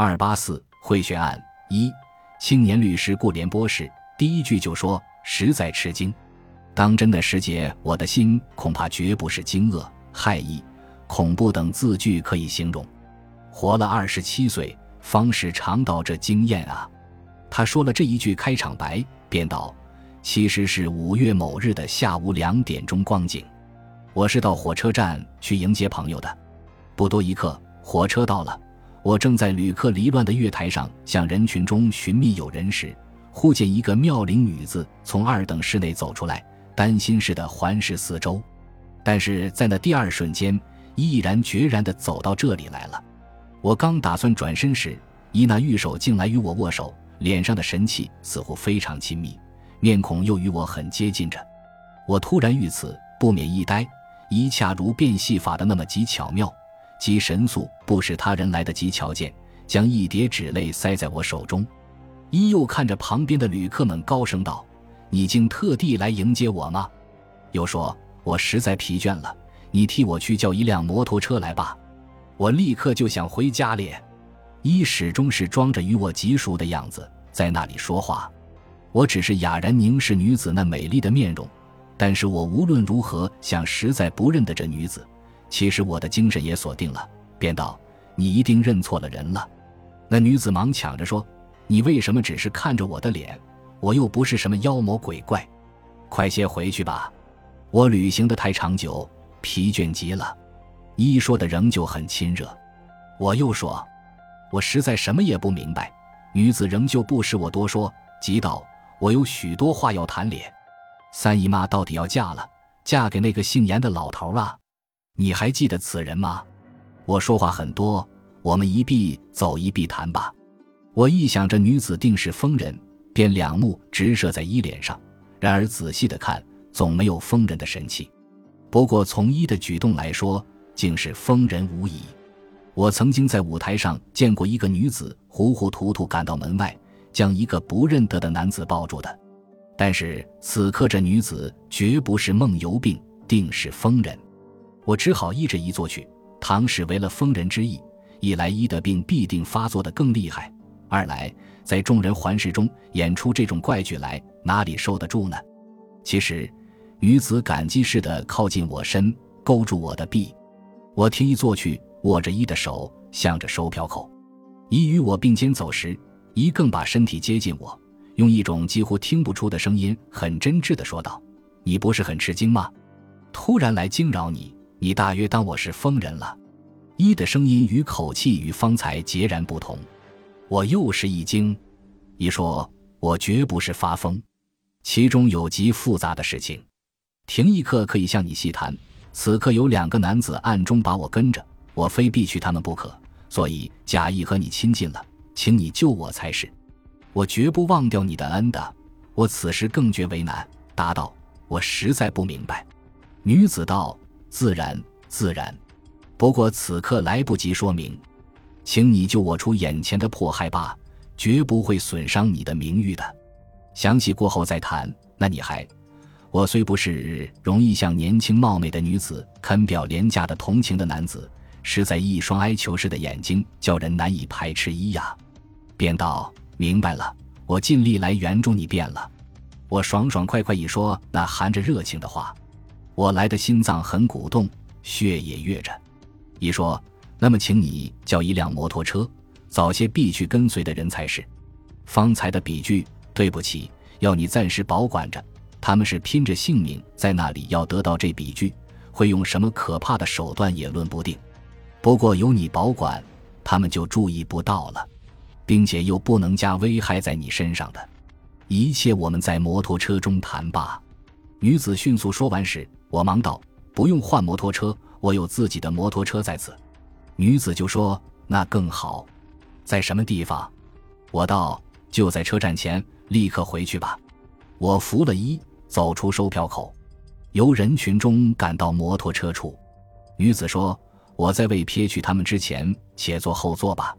二八四贿选案一，青年律师顾连波士第一句就说：“实在吃惊。”当真的世界，我的心恐怕绝不是惊愕、骇意、恐怖等字句可以形容。活了二十七岁，方是尝到这经验啊！他说了这一句开场白，便道：“其实是五月某日的下午两点钟光景，我是到火车站去迎接朋友的。不多一刻，火车到了。”我正在旅客离乱的月台上向人群中寻觅友人时，忽见一个妙龄女子从二等室内走出来，担心似的环视四周。但是在那第二瞬间，毅然决然地走到这里来了。我刚打算转身时，伊那玉手竟来与我握手，脸上的神气似乎非常亲密，面孔又与我很接近着。我突然遇此，不免一呆，一恰如变戏法的那么极巧妙。即神速，不使他人来得及瞧见，将一叠纸类塞在我手中。一又看着旁边的旅客们，高声道：“你竟特地来迎接我吗？”又说：“我实在疲倦了，你替我去叫一辆摩托车来吧。”我立刻就想回家了。一始终是装着与我极熟的样子，在那里说话。我只是哑然凝视女子那美丽的面容，但是我无论如何想，实在不认得这女子。其实我的精神也锁定了，便道：“你一定认错了人了。”那女子忙抢着说：“你为什么只是看着我的脸？我又不是什么妖魔鬼怪，快些回去吧。我旅行的太长久，疲倦极了。”一说的仍旧很亲热。我又说：“我实在什么也不明白。”女子仍旧不使我多说，急道：“我有许多话要谈咧。三姨妈到底要嫁了，嫁给那个姓严的老头啊。”你还记得此人吗？我说话很多，我们一臂走一臂谈吧。我一想这女子定是疯人，便两目直射在衣脸上。然而仔细的看，总没有疯人的神气。不过从一的举动来说，竟是疯人无疑。我曾经在舞台上见过一个女子糊糊涂涂赶到门外，将一个不认得的男子抱住的。但是此刻这女子绝不是梦游病，定是疯人。我只好依着一做去。唐使为了疯人之意，一来医的病必定发作的更厉害；二来在众人环视中演出这种怪剧来，哪里受得住呢？其实，女子感激似的靠近我身，勾住我的臂。我听一做去，握着一的手，向着收票口。一与我并肩走时，一更把身体接近我，用一种几乎听不出的声音，很真挚的说道：“你不是很吃惊吗？突然来惊扰你。”你大约当我是疯人了，一的声音与口气与方才截然不同。我又是一惊，一说我绝不是发疯，其中有极复杂的事情。停一刻可以向你细谈。此刻有两个男子暗中把我跟着，我非必去他们不可，所以假意和你亲近了，请你救我才是。我绝不忘掉你的恩的。我此时更觉为难，答道：我实在不明白。女子道。自然，自然。不过此刻来不及说明，请你救我出眼前的迫害吧，绝不会损伤你的名誉的。详细过后再谈。那你还，我虽不是容易向年轻貌美的女子肯表廉价的同情的男子，实在一双哀求似的眼睛叫人难以排斥一呀。便道明白了，我尽力来援助你便了。我爽爽快快一说那含着热情的话。我来的心脏很鼓动，血也跃着。一说，那么请你叫一辆摩托车，早些必去跟随的人才是。方才的笔句，对不起，要你暂时保管着。他们是拼着性命在那里要得到这笔据，会用什么可怕的手段也论不定。不过有你保管，他们就注意不到了，并且又不能加危害在你身上的。一切我们在摩托车中谈罢。女子迅速说完时。我忙道：“不用换摩托车，我有自己的摩托车在此。”女子就说：“那更好，在什么地方？”我道：“就在车站前，立刻回去吧。”我扶了一，走出售票口，由人群中赶到摩托车处。女子说：“我在未撇去他们之前，且坐后座吧。”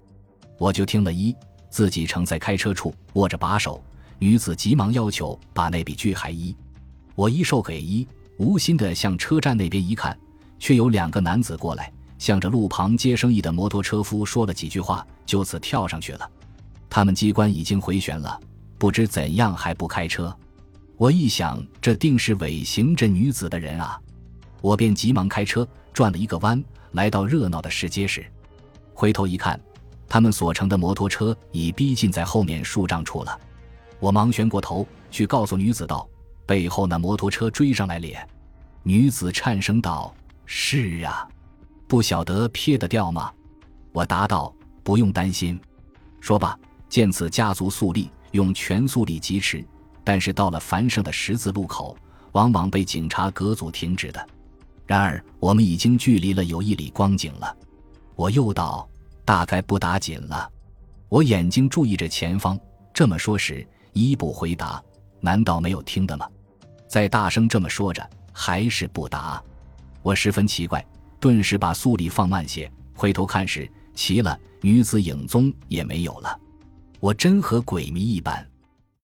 我就听了一，自己乘在开车处，握着把手。女子急忙要求把那笔巨海一，我一授给一。无心的向车站那边一看，却有两个男子过来，向着路旁接生意的摩托车夫说了几句话，就此跳上去了。他们机关已经回旋了，不知怎样还不开车。我一想，这定是尾行这女子的人啊！我便急忙开车转了一个弯，来到热闹的市街时，回头一看，他们所乘的摩托车已逼近在后面数丈处了。我忙旋过头去告诉女子道：“背后那摩托车追上来咧。”女子颤声道：“是啊，不晓得撇得掉吗？”我答道：“不用担心。”说罢，见此加足速力，用全速力疾驰。但是到了繁盛的十字路口，往往被警察隔阻停止的。然而我们已经距离了有一里光景了。我又道：“大概不打紧了。”我眼睛注意着前方。这么说时，伊不回答。难道没有听的吗？在大声这么说着。还是不答，我十分奇怪，顿时把速力放慢些，回头看时，奇了，女子影踪也没有了。我真和鬼迷一般。